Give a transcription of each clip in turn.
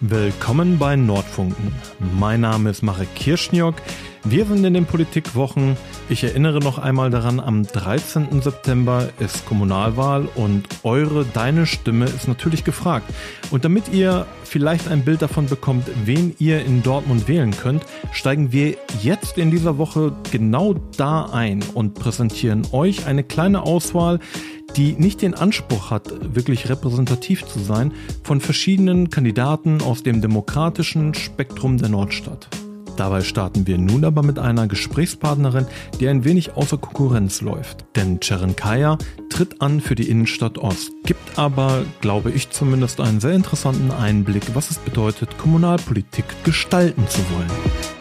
Willkommen bei Nordfunken. Mein Name ist Marek Kirschniok. Wir sind in den Politikwochen. Ich erinnere noch einmal daran, am 13. September ist Kommunalwahl und eure, deine Stimme ist natürlich gefragt. Und damit ihr vielleicht ein Bild davon bekommt, wen ihr in Dortmund wählen könnt, steigen wir jetzt in dieser Woche genau da ein und präsentieren euch eine kleine Auswahl die nicht den Anspruch hat, wirklich repräsentativ zu sein, von verschiedenen Kandidaten aus dem demokratischen Spektrum der Nordstadt. Dabei starten wir nun aber mit einer Gesprächspartnerin, die ein wenig außer Konkurrenz läuft. Denn Kaya tritt an für die Innenstadt Ost, gibt aber, glaube ich zumindest, einen sehr interessanten Einblick, was es bedeutet, Kommunalpolitik gestalten zu wollen.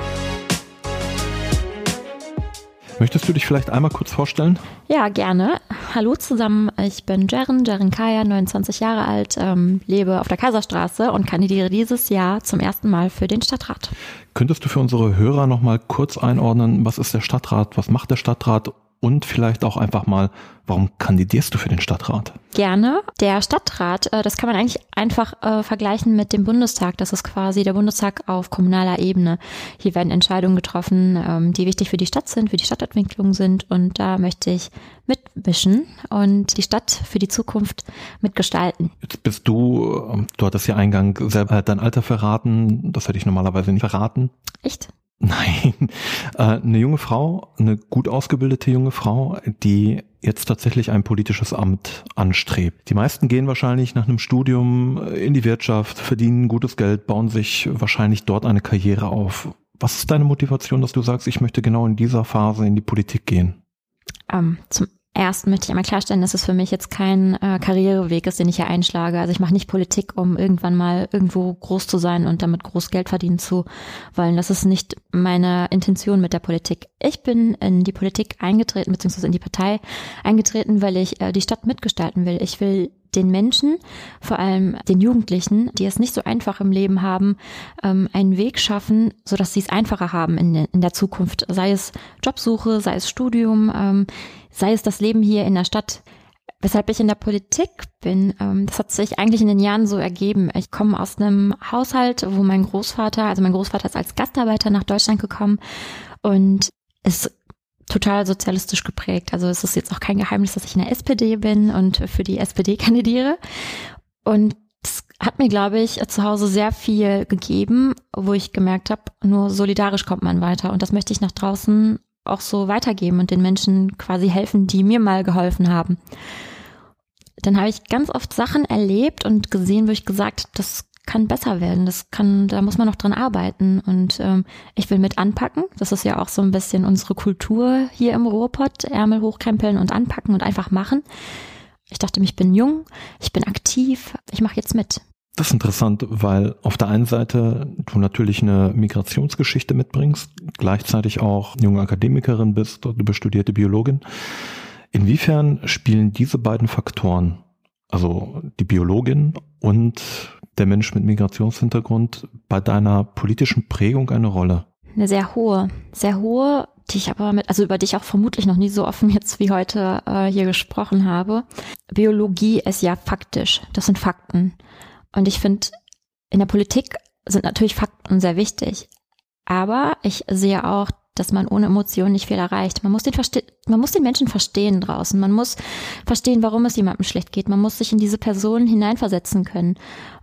Möchtest du dich vielleicht einmal kurz vorstellen? Ja, gerne. Hallo zusammen, ich bin Jeren, Jeren Kaya, 29 Jahre alt, ähm, lebe auf der Kaiserstraße und kandidiere dieses Jahr zum ersten Mal für den Stadtrat. Könntest du für unsere Hörer nochmal kurz einordnen, was ist der Stadtrat, was macht der Stadtrat und vielleicht auch einfach mal, warum kandidierst du für den Stadtrat? Gerne. Der Stadtrat, äh, das kann man eigentlich einfach äh, vergleichen mit dem Bundestag. Das ist quasi der Bundestag auf kommunaler Ebene. Hier werden Entscheidungen getroffen, ähm, die wichtig für die Stadt sind, für die Stadtentwicklung sind. Und da möchte ich mitmischen und die Stadt für die Zukunft mitgestalten. Jetzt bist du, ähm, du hattest ja Eingang selber dein Alter verraten. Das hätte ich normalerweise nicht verraten. Echt? Nein, äh, eine junge Frau, eine gut ausgebildete junge Frau, die jetzt tatsächlich ein politisches Amt anstrebt. Die meisten gehen wahrscheinlich nach einem Studium in die Wirtschaft, verdienen gutes Geld, bauen sich wahrscheinlich dort eine Karriere auf. Was ist deine Motivation, dass du sagst, ich möchte genau in dieser Phase in die Politik gehen? Ähm, zum Erst möchte ich einmal klarstellen, dass es für mich jetzt kein äh, Karriereweg ist, den ich hier einschlage. Also ich mache nicht Politik, um irgendwann mal irgendwo groß zu sein und damit groß Geld verdienen zu wollen. Das ist nicht meine Intention mit der Politik. Ich bin in die Politik eingetreten, beziehungsweise in die Partei eingetreten, weil ich äh, die Stadt mitgestalten will. Ich will den Menschen, vor allem den Jugendlichen, die es nicht so einfach im Leben haben, ähm, einen Weg schaffen, so dass sie es einfacher haben in, in der Zukunft. Sei es Jobsuche, sei es Studium, ähm, sei es das Leben hier in der Stadt. Weshalb ich in der Politik bin, ähm, das hat sich eigentlich in den Jahren so ergeben. Ich komme aus einem Haushalt, wo mein Großvater, also mein Großvater ist als Gastarbeiter nach Deutschland gekommen und ist total sozialistisch geprägt. Also es ist jetzt auch kein Geheimnis, dass ich in der SPD bin und für die SPD kandidiere. Und das hat mir, glaube ich, zu Hause sehr viel gegeben, wo ich gemerkt habe, nur solidarisch kommt man weiter. Und das möchte ich nach draußen auch so weitergeben und den Menschen quasi helfen, die mir mal geholfen haben. Dann habe ich ganz oft Sachen erlebt und gesehen, wo ich gesagt, das kann besser werden. Das kann, da muss man noch dran arbeiten. Und ähm, ich will mit anpacken. Das ist ja auch so ein bisschen unsere Kultur hier im Ruhrpott. Ärmel hochkrempeln und anpacken und einfach machen. Ich dachte, ich bin jung, ich bin aktiv, ich mache jetzt mit. Das ist interessant, weil auf der einen Seite du natürlich eine Migrationsgeschichte mitbringst, gleichzeitig auch junge Akademikerin bist, du bist studierte Biologin. Inwiefern spielen diese beiden Faktoren, also die Biologin und der Mensch mit Migrationshintergrund, bei deiner politischen Prägung eine Rolle? Eine sehr hohe, sehr hohe, die ich aber mit, also über die ich auch vermutlich noch nie so offen jetzt wie heute äh, hier gesprochen habe. Biologie ist ja faktisch, das sind Fakten. Und ich finde, in der Politik sind natürlich Fakten sehr wichtig. Aber ich sehe auch, dass man ohne Emotionen nicht viel erreicht. Man muss den, verste man muss den Menschen verstehen draußen. Man muss verstehen, warum es jemandem schlecht geht. Man muss sich in diese Person hineinversetzen können.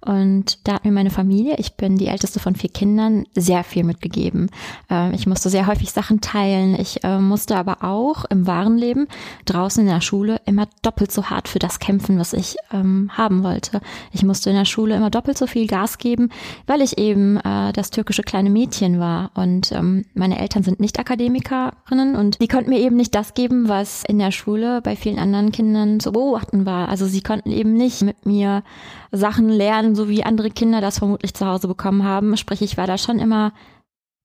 Und da hat mir meine Familie, ich bin die älteste von vier Kindern, sehr viel mitgegeben. Ähm, ich musste sehr häufig Sachen teilen. Ich äh, musste aber auch im wahren Leben draußen in der Schule immer doppelt so hart für das kämpfen, was ich ähm, haben wollte. Ich musste in der Schule immer doppelt so viel Gas geben, weil ich eben äh, das türkische kleine Mädchen war. Und ähm, meine Eltern sind nicht Akademikerinnen und die konnten mir eben nicht das geben, was in der Schule bei vielen anderen Kindern zu beobachten war. Also sie konnten eben nicht mit mir Sachen lernen, so wie andere Kinder das vermutlich zu Hause bekommen haben. Sprich, ich war da schon immer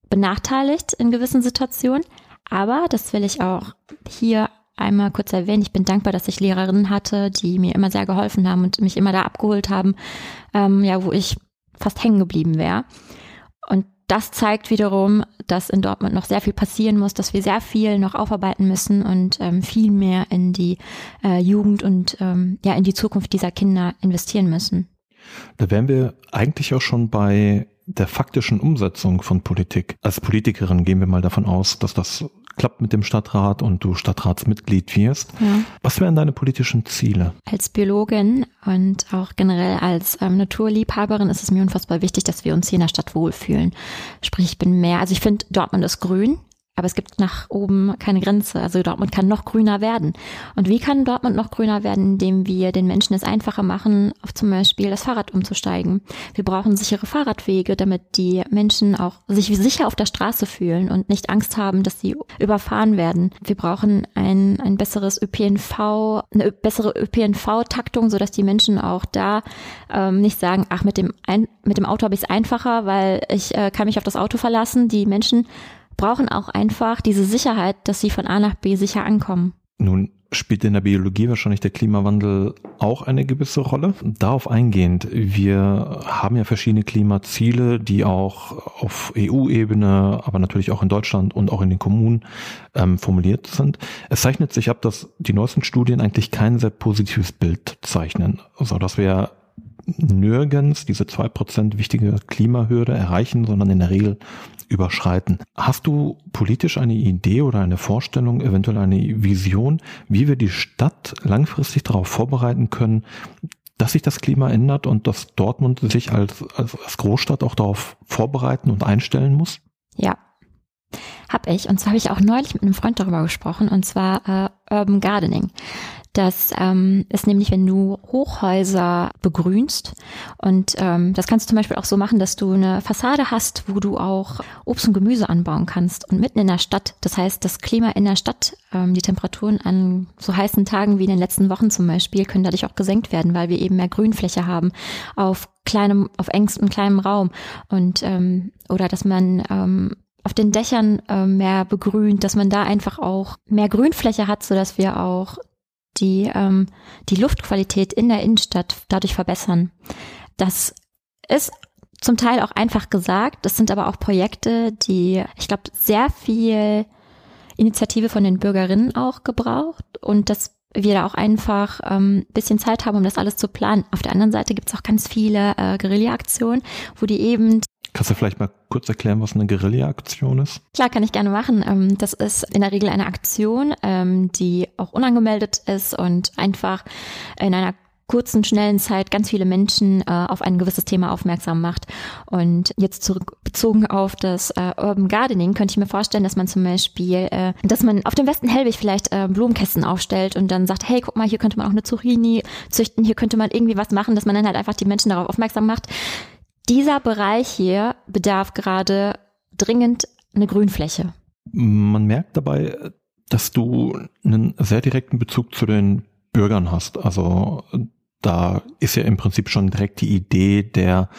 benachteiligt in gewissen Situationen. Aber das will ich auch hier einmal kurz erwähnen. Ich bin dankbar, dass ich Lehrerinnen hatte, die mir immer sehr geholfen haben und mich immer da abgeholt haben, ähm, ja, wo ich fast hängen geblieben wäre. Und das zeigt wiederum, dass in Dortmund noch sehr viel passieren muss, dass wir sehr viel noch aufarbeiten müssen und ähm, viel mehr in die äh, Jugend und ähm, ja in die Zukunft dieser Kinder investieren müssen. Da wären wir eigentlich auch schon bei der faktischen Umsetzung von Politik. Als Politikerin gehen wir mal davon aus, dass das klappt mit dem Stadtrat und du Stadtratsmitglied wirst. Ja. Was wären deine politischen Ziele? Als Biologin und auch generell als ähm, Naturliebhaberin ist es mir unfassbar wichtig, dass wir uns hier in der Stadt wohlfühlen. Sprich, ich bin mehr, also ich finde, Dortmund ist grün. Aber es gibt nach oben keine Grenze. Also Dortmund kann noch grüner werden. Und wie kann Dortmund noch grüner werden, indem wir den Menschen es einfacher machen, auf zum Beispiel das Fahrrad umzusteigen? Wir brauchen sichere Fahrradwege, damit die Menschen auch sich sicher auf der Straße fühlen und nicht Angst haben, dass sie überfahren werden. Wir brauchen ein, ein besseres ÖPNV, eine bessere ÖPNV-Taktung, sodass die Menschen auch da ähm, nicht sagen, ach, mit dem, ein, mit dem Auto habe ich es einfacher, weil ich äh, kann mich auf das Auto verlassen. Die Menschen brauchen auch einfach diese Sicherheit, dass sie von A nach B sicher ankommen. Nun spielt in der Biologie wahrscheinlich der Klimawandel auch eine gewisse Rolle. Darauf eingehend, wir haben ja verschiedene Klimaziele, die auch auf EU-Ebene, aber natürlich auch in Deutschland und auch in den Kommunen ähm, formuliert sind. Es zeichnet sich ab, dass die neuesten Studien eigentlich kein sehr positives Bild zeichnen. Also dass wir nirgends diese zwei Prozent wichtige Klimahürde erreichen, sondern in der Regel überschreiten. Hast du politisch eine Idee oder eine Vorstellung, eventuell eine Vision, wie wir die Stadt langfristig darauf vorbereiten können, dass sich das Klima ändert und dass Dortmund sich als, als, als Großstadt auch darauf vorbereiten und einstellen muss? Ja, hab ich. Und zwar habe ich auch neulich mit einem Freund darüber gesprochen, und zwar äh, Urban Gardening. Das ähm, ist nämlich, wenn du Hochhäuser begrünst und ähm, das kannst du zum Beispiel auch so machen, dass du eine Fassade hast, wo du auch Obst und Gemüse anbauen kannst und mitten in der Stadt. Das heißt, das Klima in der Stadt, ähm, die Temperaturen an so heißen Tagen wie in den letzten Wochen zum Beispiel, können dadurch auch gesenkt werden, weil wir eben mehr Grünfläche haben auf kleinem, auf engstem kleinem Raum und ähm, oder dass man ähm, auf den Dächern äh, mehr begrünt, dass man da einfach auch mehr Grünfläche hat, so dass wir auch die ähm, die Luftqualität in der Innenstadt dadurch verbessern. Das ist zum Teil auch einfach gesagt. Das sind aber auch Projekte, die, ich glaube, sehr viel Initiative von den Bürgerinnen auch gebraucht und dass wir da auch einfach ähm, bisschen Zeit haben, um das alles zu planen. Auf der anderen Seite gibt es auch ganz viele äh, Guerilla-Aktionen, wo die eben Kannst du vielleicht mal kurz erklären, was eine Guerilla-Aktion ist? Klar, kann ich gerne machen. Ähm, das ist in der Regel eine Aktion, ähm, die auch unangemeldet ist und einfach in einer kurzen, schnellen Zeit ganz viele Menschen äh, auf ein gewisses Thema aufmerksam macht. Und jetzt zurückbezogen auf das äh, Urban Gardening könnte ich mir vorstellen, dass man zum Beispiel, äh, dass man auf dem Westen Hellwig vielleicht Blumenkästen aufstellt und dann sagt, hey, guck mal, hier könnte man auch eine Zucchini züchten, hier könnte man irgendwie was machen, dass man dann halt einfach die Menschen darauf aufmerksam macht dieser Bereich hier bedarf gerade dringend eine Grünfläche. Man merkt dabei, dass du einen sehr direkten Bezug zu den Bürgern hast. Also da ist ja im Prinzip schon direkt die Idee der,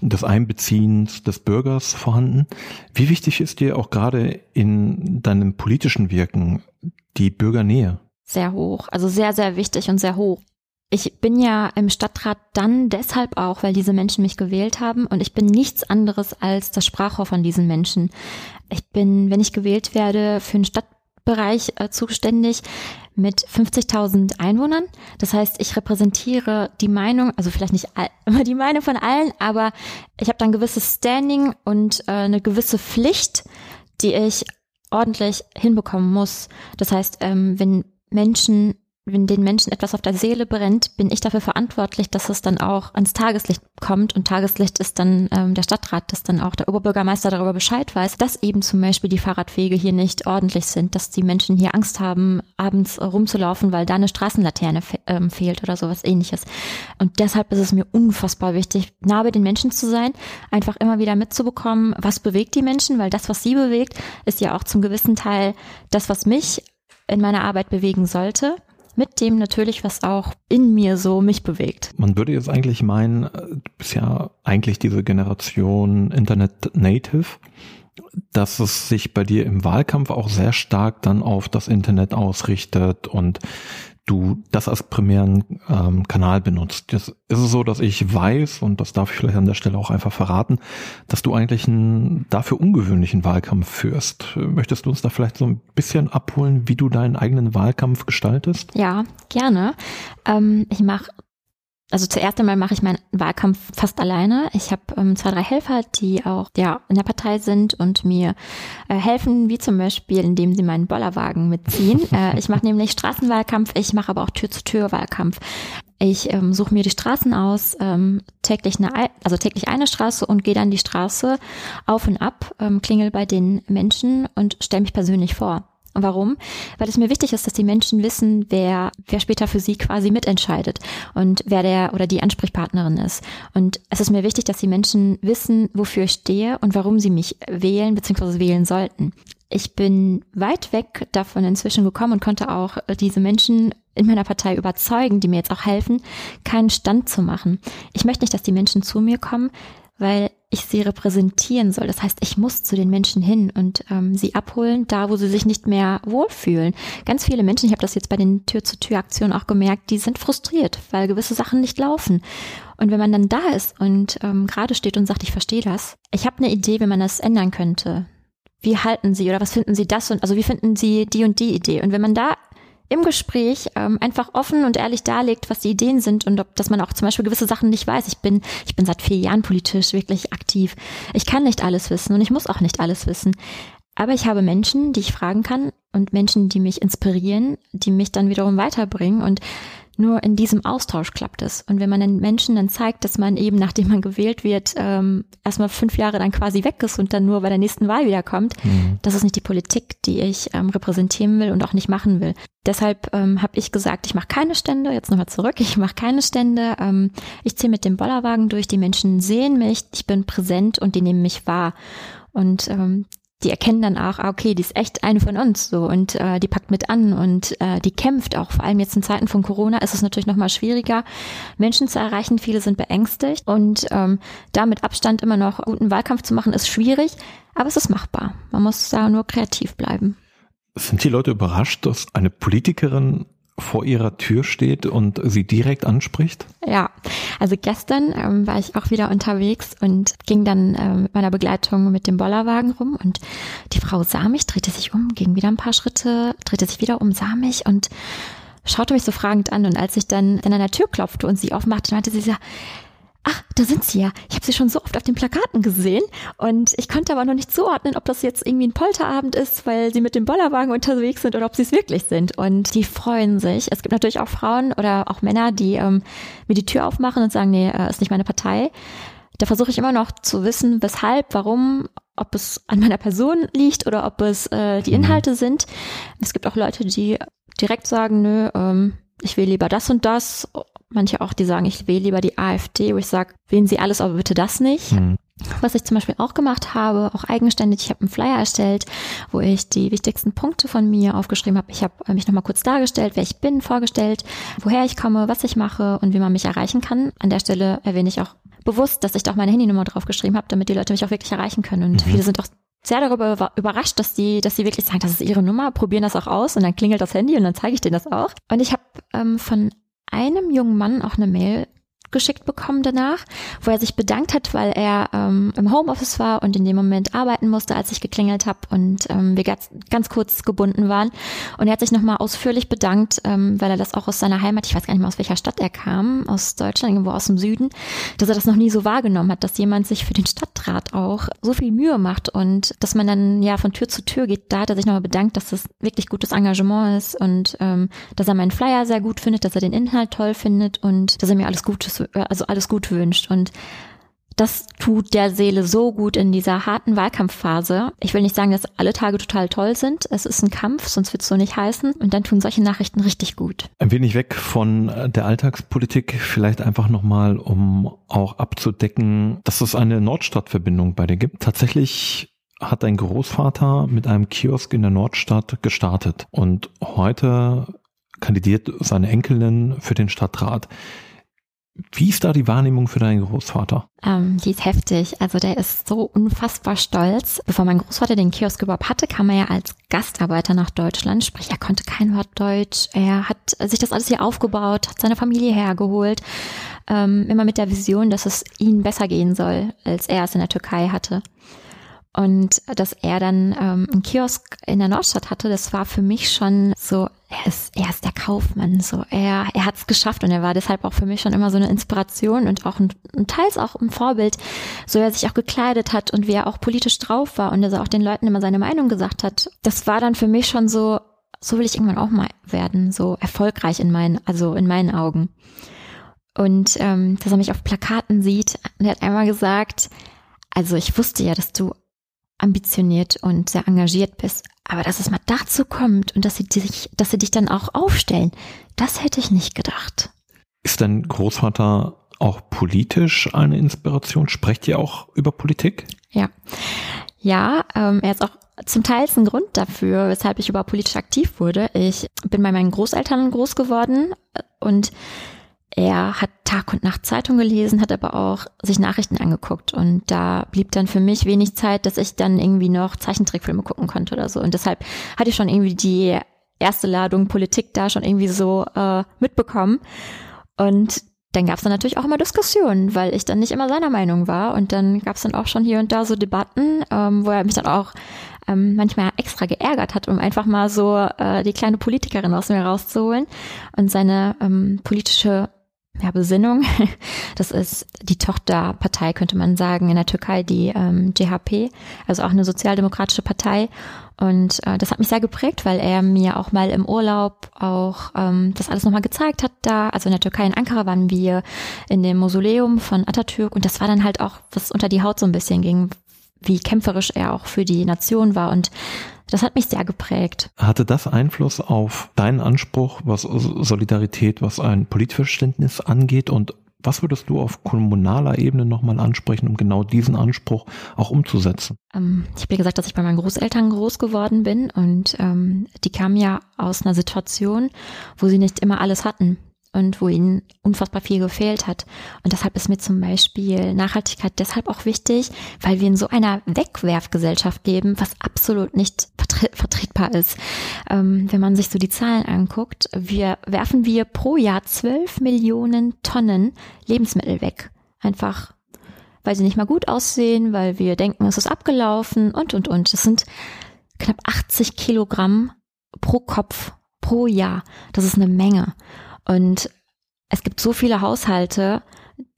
des Einbeziehens des Bürgers vorhanden. Wie wichtig ist dir auch gerade in deinem politischen Wirken die Bürgernähe? Sehr hoch, also sehr, sehr wichtig und sehr hoch. Ich bin ja im Stadtrat dann deshalb auch, weil diese Menschen mich gewählt haben und ich bin nichts anderes als das Sprachrohr von diesen Menschen. Ich bin, wenn ich gewählt werde, für den Stadtbereich äh, zuständig mit 50.000 Einwohnern. Das heißt, ich repräsentiere die Meinung, also vielleicht nicht immer die Meinung von allen, aber ich habe dann gewisses Standing und äh, eine gewisse Pflicht, die ich ordentlich hinbekommen muss. Das heißt, ähm, wenn Menschen wenn den Menschen etwas auf der Seele brennt, bin ich dafür verantwortlich, dass es dann auch ans Tageslicht kommt. Und Tageslicht ist dann ähm, der Stadtrat, dass dann auch der Oberbürgermeister darüber Bescheid weiß, dass eben zum Beispiel die Fahrradwege hier nicht ordentlich sind, dass die Menschen hier Angst haben, abends rumzulaufen, weil da eine Straßenlaterne fe ähm, fehlt oder sowas ähnliches. Und deshalb ist es mir unfassbar wichtig, nah bei den Menschen zu sein, einfach immer wieder mitzubekommen, was bewegt die Menschen, weil das, was sie bewegt, ist ja auch zum gewissen Teil das, was mich in meiner Arbeit bewegen sollte mit dem natürlich, was auch in mir so mich bewegt. Man würde jetzt eigentlich meinen, du bist ja eigentlich diese Generation Internet Native, dass es sich bei dir im Wahlkampf auch sehr stark dann auf das Internet ausrichtet und du das als primären ähm, Kanal benutzt. Jetzt ist es so, dass ich weiß, und das darf ich vielleicht an der Stelle auch einfach verraten, dass du eigentlich einen dafür ungewöhnlichen Wahlkampf führst. Möchtest du uns da vielleicht so ein bisschen abholen, wie du deinen eigenen Wahlkampf gestaltest? Ja, gerne. Ähm, ich mache also zuerst einmal mache ich meinen Wahlkampf fast alleine. Ich habe ähm, zwei, drei Helfer, die auch ja, in der Partei sind und mir äh, helfen, wie zum Beispiel, indem sie meinen Bollerwagen mitziehen. äh, ich mache nämlich Straßenwahlkampf, ich mache aber auch Tür-zu-Tür-Wahlkampf. Ich ähm, suche mir die Straßen aus, ähm, täglich eine, also täglich eine Straße und gehe dann die Straße auf und ab, ähm, klingel bei den Menschen und stelle mich persönlich vor. Warum? Weil es mir wichtig ist, dass die Menschen wissen, wer, wer später für sie quasi mitentscheidet und wer der oder die Ansprechpartnerin ist. Und es ist mir wichtig, dass die Menschen wissen, wofür ich stehe und warum sie mich wählen bzw. wählen sollten. Ich bin weit weg davon inzwischen gekommen und konnte auch diese Menschen in meiner Partei überzeugen, die mir jetzt auch helfen, keinen Stand zu machen. Ich möchte nicht, dass die Menschen zu mir kommen, weil ich sie repräsentieren soll. Das heißt, ich muss zu den Menschen hin und ähm, sie abholen, da wo sie sich nicht mehr wohlfühlen. Ganz viele Menschen, ich habe das jetzt bei den Tür-zu-Tür-Aktionen auch gemerkt, die sind frustriert, weil gewisse Sachen nicht laufen. Und wenn man dann da ist und ähm, gerade steht und sagt, ich verstehe das, ich habe eine Idee, wie man das ändern könnte. Wie halten Sie oder was finden Sie das und also wie finden Sie die und die Idee? Und wenn man da im Gespräch ähm, einfach offen und ehrlich darlegt, was die Ideen sind und ob, dass man auch zum Beispiel gewisse Sachen nicht weiß. Ich bin, ich bin seit vier Jahren politisch wirklich aktiv. Ich kann nicht alles wissen und ich muss auch nicht alles wissen. Aber ich habe Menschen, die ich fragen kann und Menschen, die mich inspirieren, die mich dann wiederum weiterbringen und nur in diesem Austausch klappt es. Und wenn man den Menschen dann zeigt, dass man eben, nachdem man gewählt wird, ähm, erstmal fünf Jahre dann quasi weg ist und dann nur bei der nächsten Wahl wiederkommt, mhm. das ist nicht die Politik, die ich ähm, repräsentieren will und auch nicht machen will. Deshalb ähm, habe ich gesagt, ich mache keine Stände, jetzt nochmal zurück, ich mache keine Stände, ähm, ich ziehe mit dem Bollerwagen durch, die Menschen sehen mich, ich bin präsent und die nehmen mich wahr. Und ähm, die erkennen dann auch, ah, okay, die ist echt eine von uns so und äh, die packt mit an und äh, die kämpft auch. Vor allem jetzt in Zeiten von Corona ist es natürlich noch mal schwieriger, Menschen zu erreichen. Viele sind beängstigt und ähm, da mit Abstand immer noch guten Wahlkampf zu machen, ist schwierig, aber es ist machbar. Man muss da nur kreativ bleiben. Sind die Leute überrascht, dass eine Politikerin vor ihrer Tür steht und sie direkt anspricht? Ja, also gestern ähm, war ich auch wieder unterwegs und ging dann äh, mit meiner Begleitung mit dem Bollerwagen rum und die Frau sah mich, drehte sich um, ging wieder ein paar Schritte, drehte sich wieder um, sah mich und schaute mich so fragend an und als ich dann an der Tür klopfte und sie aufmachte, meinte sie ach, da sind sie ja. Ich habe sie schon so oft auf den Plakaten gesehen und ich konnte aber noch nicht zuordnen, ob das jetzt irgendwie ein Polterabend ist, weil sie mit dem Bollerwagen unterwegs sind oder ob sie es wirklich sind. Und die freuen sich. Es gibt natürlich auch Frauen oder auch Männer, die ähm, mir die Tür aufmachen und sagen, nee, äh, ist nicht meine Partei. Da versuche ich immer noch zu wissen, weshalb, warum, ob es an meiner Person liegt oder ob es äh, die mhm. Inhalte sind. Es gibt auch Leute, die direkt sagen, nö, ähm, ich will lieber das und das manche auch, die sagen, ich wähle lieber die AfD, wo ich sage, wählen Sie alles, aber bitte das nicht. Mhm. Was ich zum Beispiel auch gemacht habe, auch eigenständig, ich habe einen Flyer erstellt, wo ich die wichtigsten Punkte von mir aufgeschrieben habe. Ich habe mich nochmal kurz dargestellt, wer ich bin, vorgestellt, woher ich komme, was ich mache und wie man mich erreichen kann. An der Stelle erwähne ich auch bewusst, dass ich da auch meine Handynummer draufgeschrieben habe, damit die Leute mich auch wirklich erreichen können. Und mhm. viele sind auch sehr darüber überrascht, dass die, dass sie wirklich sagen, das ist ihre Nummer, probieren das auch aus und dann klingelt das Handy und dann zeige ich denen das auch. Und ich habe ähm, von einem jungen Mann auch eine Mail geschickt bekommen danach, wo er sich bedankt hat, weil er ähm, im Homeoffice war und in dem Moment arbeiten musste, als ich geklingelt habe und ähm, wir ganz, ganz kurz gebunden waren. Und er hat sich nochmal ausführlich bedankt, ähm, weil er das auch aus seiner Heimat, ich weiß gar nicht mehr aus welcher Stadt er kam, aus Deutschland, irgendwo aus dem Süden, dass er das noch nie so wahrgenommen hat, dass jemand sich für den Stadtrat auch so viel Mühe macht und dass man dann ja von Tür zu Tür geht. Da hat er sich nochmal bedankt, dass das wirklich gutes Engagement ist und ähm, dass er meinen Flyer sehr gut findet, dass er den Inhalt toll findet und dass er mir alles Gutes äh, also alles gut wünscht. Und das tut der Seele so gut in dieser harten Wahlkampfphase. Ich will nicht sagen, dass alle Tage total toll sind. Es ist ein Kampf, sonst wird es so nicht heißen. Und dann tun solche Nachrichten richtig gut. Ein wenig weg von der Alltagspolitik, vielleicht einfach nochmal, um auch abzudecken, dass es eine Nordstadtverbindung bei dir gibt. Tatsächlich hat dein Großvater mit einem Kiosk in der Nordstadt gestartet und heute kandidiert seine Enkelin für den Stadtrat. Wie ist da die Wahrnehmung für deinen Großvater? Ähm, die ist heftig. Also der ist so unfassbar stolz. Bevor mein Großvater den Kiosk überhaupt hatte, kam er ja als Gastarbeiter nach Deutschland. Sprich, er konnte kein Wort Deutsch. Er hat sich das alles hier aufgebaut, hat seine Familie hergeholt. Ähm, immer mit der Vision, dass es ihnen besser gehen soll, als er es in der Türkei hatte. Und dass er dann ähm, einen Kiosk in der Nordstadt hatte, das war für mich schon so er ist, er ist der Kaufmann, so er, er hat es geschafft und er war deshalb auch für mich schon immer so eine Inspiration und auch ein, ein teils auch ein Vorbild, so er sich auch gekleidet hat und wie er auch politisch drauf war und dass er auch den Leuten immer seine Meinung gesagt hat. Das war dann für mich schon so, so will ich irgendwann auch mal werden, so erfolgreich in meinen, also in meinen Augen. Und ähm, dass er mich auf Plakaten sieht, und er hat einmal gesagt, also ich wusste ja, dass du ambitioniert und sehr engagiert bist. Aber dass es mal dazu kommt und dass sie dich, dass sie dich dann auch aufstellen, das hätte ich nicht gedacht. Ist dein Großvater auch politisch eine Inspiration? Sprecht ihr auch über Politik? Ja. Ja, ähm, er ist auch zum Teil ein Grund dafür, weshalb ich überhaupt politisch aktiv wurde. Ich bin bei meinen Großeltern groß geworden und er hat Tag und Nacht Zeitung gelesen, hat aber auch sich Nachrichten angeguckt und da blieb dann für mich wenig Zeit, dass ich dann irgendwie noch Zeichentrickfilme gucken konnte oder so. Und deshalb hatte ich schon irgendwie die erste Ladung Politik da schon irgendwie so äh, mitbekommen. Und dann gab es dann natürlich auch immer Diskussionen, weil ich dann nicht immer seiner Meinung war. Und dann gab es dann auch schon hier und da so Debatten, ähm, wo er mich dann auch ähm, manchmal extra geärgert hat, um einfach mal so äh, die kleine Politikerin aus mir rauszuholen und seine ähm, politische ja, Besinnung. Das ist die Tochterpartei, könnte man sagen, in der Türkei, die ähm, JHP, also auch eine sozialdemokratische Partei. Und äh, das hat mich sehr geprägt, weil er mir auch mal im Urlaub auch ähm, das alles nochmal gezeigt hat da. Also in der Türkei, in Ankara waren wir in dem Mausoleum von Atatürk und das war dann halt auch, was unter die Haut so ein bisschen ging, wie kämpferisch er auch für die Nation war und das hat mich sehr geprägt. Hatte das Einfluss auf deinen Anspruch, was Solidarität, was ein Politverständnis angeht? Und was würdest du auf kommunaler Ebene nochmal ansprechen, um genau diesen Anspruch auch umzusetzen? Ähm, ich habe ja gesagt, dass ich bei meinen Großeltern groß geworden bin und ähm, die kamen ja aus einer Situation, wo sie nicht immer alles hatten und wo ihnen unfassbar viel gefehlt hat. Und deshalb ist mir zum Beispiel Nachhaltigkeit deshalb auch wichtig, weil wir in so einer Wegwerfgesellschaft leben, was absolut nicht vertre vertretbar ist. Ähm, wenn man sich so die Zahlen anguckt, wir werfen wir pro Jahr zwölf Millionen Tonnen Lebensmittel weg. Einfach weil sie nicht mal gut aussehen, weil wir denken, es ist abgelaufen und, und, und. Das sind knapp 80 Kilogramm pro Kopf pro Jahr. Das ist eine Menge. Und es gibt so viele Haushalte,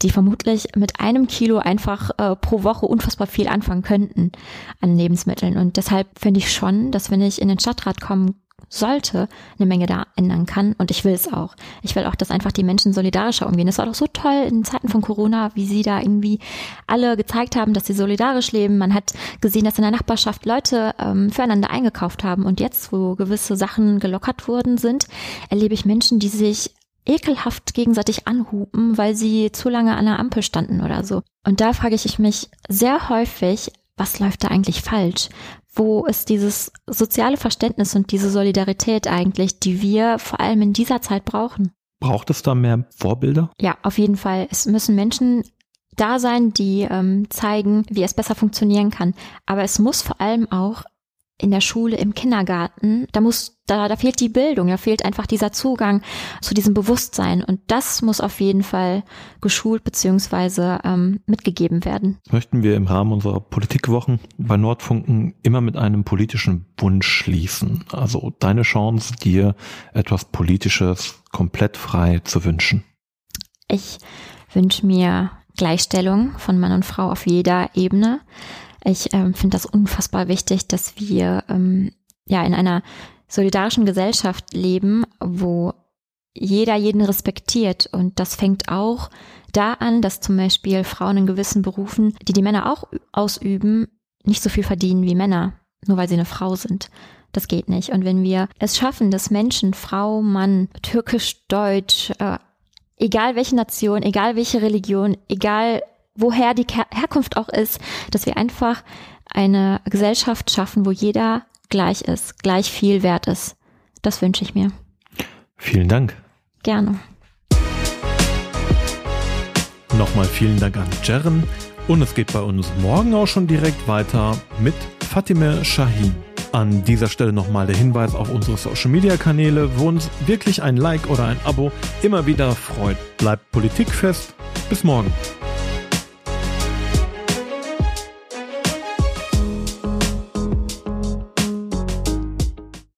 die vermutlich mit einem Kilo einfach äh, pro Woche unfassbar viel anfangen könnten an Lebensmitteln. Und deshalb finde ich schon, dass wenn ich in den Stadtrat kommen sollte, eine Menge da ändern kann. Und ich will es auch. Ich will auch, dass einfach die Menschen solidarischer umgehen. Es war doch so toll in Zeiten von Corona, wie sie da irgendwie alle gezeigt haben, dass sie solidarisch leben. Man hat gesehen, dass in der Nachbarschaft Leute ähm, füreinander eingekauft haben. Und jetzt, wo gewisse Sachen gelockert worden sind, erlebe ich Menschen, die sich ekelhaft gegenseitig anhupen, weil sie zu lange an der Ampel standen oder so. Und da frage ich mich sehr häufig, was läuft da eigentlich falsch? Wo ist dieses soziale Verständnis und diese Solidarität eigentlich, die wir vor allem in dieser Zeit brauchen? Braucht es da mehr Vorbilder? Ja, auf jeden Fall. Es müssen Menschen da sein, die ähm, zeigen, wie es besser funktionieren kann. Aber es muss vor allem auch in der Schule, im Kindergarten, da muss, da, da fehlt die Bildung, da fehlt einfach dieser Zugang zu diesem Bewusstsein und das muss auf jeden Fall geschult beziehungsweise ähm, mitgegeben werden. Möchten wir im Rahmen unserer Politikwochen bei Nordfunken immer mit einem politischen Wunsch schließen. Also deine Chance, dir etwas Politisches komplett frei zu wünschen. Ich wünsche mir Gleichstellung von Mann und Frau auf jeder Ebene. Ich ähm, finde das unfassbar wichtig, dass wir ähm, ja in einer solidarischen Gesellschaft leben, wo jeder jeden respektiert. Und das fängt auch da an, dass zum Beispiel Frauen in gewissen Berufen, die die Männer auch ausüben, nicht so viel verdienen wie Männer, nur weil sie eine Frau sind. Das geht nicht. Und wenn wir es schaffen, dass Menschen, Frau, Mann, türkisch, deutsch, äh, egal welche Nation, egal welche Religion, egal woher die Herkunft auch ist, dass wir einfach eine Gesellschaft schaffen, wo jeder gleich ist, gleich viel wert ist. Das wünsche ich mir. Vielen Dank. Gerne. Nochmal vielen Dank an Jeren. Und es geht bei uns morgen auch schon direkt weiter mit Fatime Shahin. An dieser Stelle nochmal der Hinweis auf unsere Social Media Kanäle, wo uns wirklich ein Like oder ein Abo immer wieder freut. Bleibt politikfest. Bis morgen.